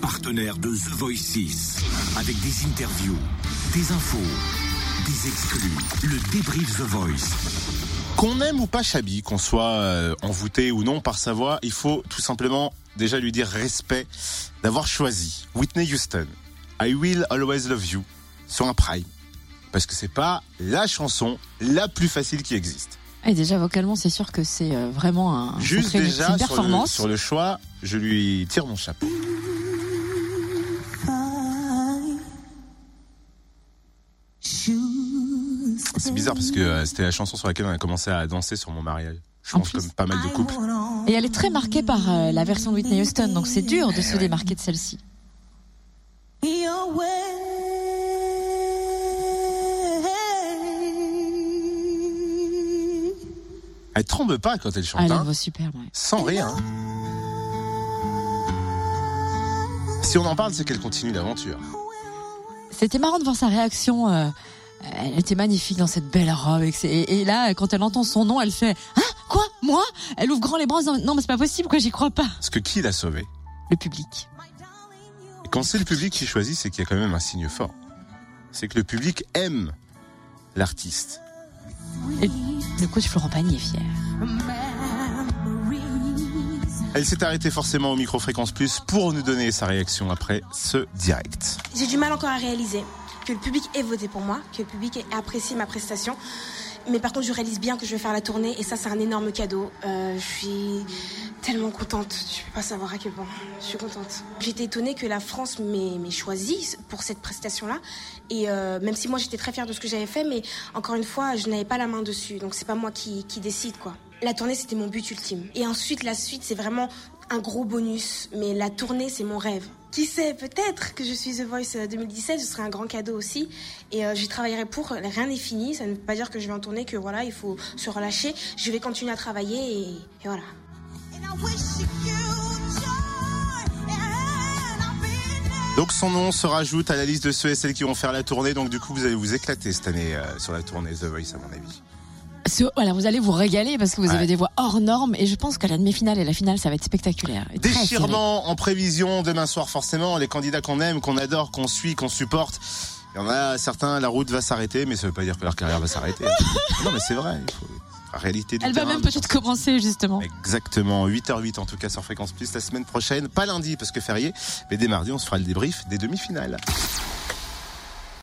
Partenaire de The Voice 6. Avec des interviews, des infos, des exclus. Le débrief The Voice. Qu'on aime ou pas Chabi, qu'on soit euh, envoûté ou non par sa voix, il faut tout simplement déjà lui dire respect d'avoir choisi Whitney Houston. I Will Always Love You sur un prime. Parce que c'est pas la chanson la plus facile qui existe. Et déjà vocalement, c'est sûr que c'est euh, vraiment un Juste sacré- c'est déjà une sur le, performance. sur le choix, je lui tire mon chapeau. C'est bizarre parce que euh, c'était la chanson sur laquelle on a commencé à danser sur mon mariage. Je En pense plus. comme pas mal de couples. Et elle est très marquée par euh, la version de Whitney Houston, donc c'est dur de se démarquer de celle-ci. Elle tremble pas quand elle chante, Ah, elle hein, une voix superbe. ouais. sans rien. Si on en parle, c'est qu'elle continue l'aventure. C'était marrant de voir sa réaction. euh, elle était magnifique dans cette belle robe. Et, là, quand elle entend son nom, elle fait Hein? Quoi? Moi Elle ouvre grand les bras en disant Non, mais c'est pas possible, quoi, j'y crois pas. Parce que qui l'a sauvée? Le public. Et quand c'est le public qui choisit, c'est qu'il y a quand même un signe fort. C'est que le public aime l'artiste. Et le coach Florent Pagny est fier. Elle s'est arrêtée forcément au micro-fréquence plus pour nous donner sa réaction après ce direct. J'ai du mal encore à réaliser que le public ait voté pour moi, que le public ait apprécié ma prestation. Mais par contre, je réalise bien que je vais faire la tournée et ça, c'est un énorme cadeau. Euh, je suis tellement contente. Tu peux pas savoir à quel point. Je suis contente. J'étais étonnée que la France m'ait choisi pour cette prestation-là. Et euh, même si moi, j'étais très fière de ce que j'avais fait, mais encore une fois, je n'avais pas la main dessus. Donc, c'est pas moi qui, décide, quoi. La tournée, c'était mon but ultime. Et ensuite, la suite, c'est vraiment un gros bonus. Mais la tournée, c'est mon rêve. Qui sait, peut-être que je suis The Voice euh, 2017, ce serait un grand cadeau aussi. Et euh, j'y travaillerai pour. Rien n'est fini. Ça ne veut pas dire que je vais en tourner, que voilà, il faut se relâcher. Je vais continuer à travailler et voilà. Donc son nom se rajoute à la liste de ceux et celles qui vont faire la tournée. Donc du coup, vous allez vous éclater cette année euh, sur la tournée The Voice, à mon avis. Voilà, vous allez vous régaler parce que vous Ouais. avez des voix hors normes et je pense que la demi-finale et la finale, ça va être spectaculaire. Déchirement en prévision demain soir, forcément. Les candidats qu'on aime, qu'on adore, qu'on suit, qu'on supporte. Il y en a certains, la route va s'arrêter, mais ça veut pas dire que leur carrière va s'arrêter. non, mais c'est vrai. Il faut... Réalité du Elle va même peut-être commencer justement. Exactement, 8h08 en tout cas sur Fréquence Plus la semaine prochaine. Pas lundi parce que férié, mais dès mardi on se fera le débrief des demi-finales.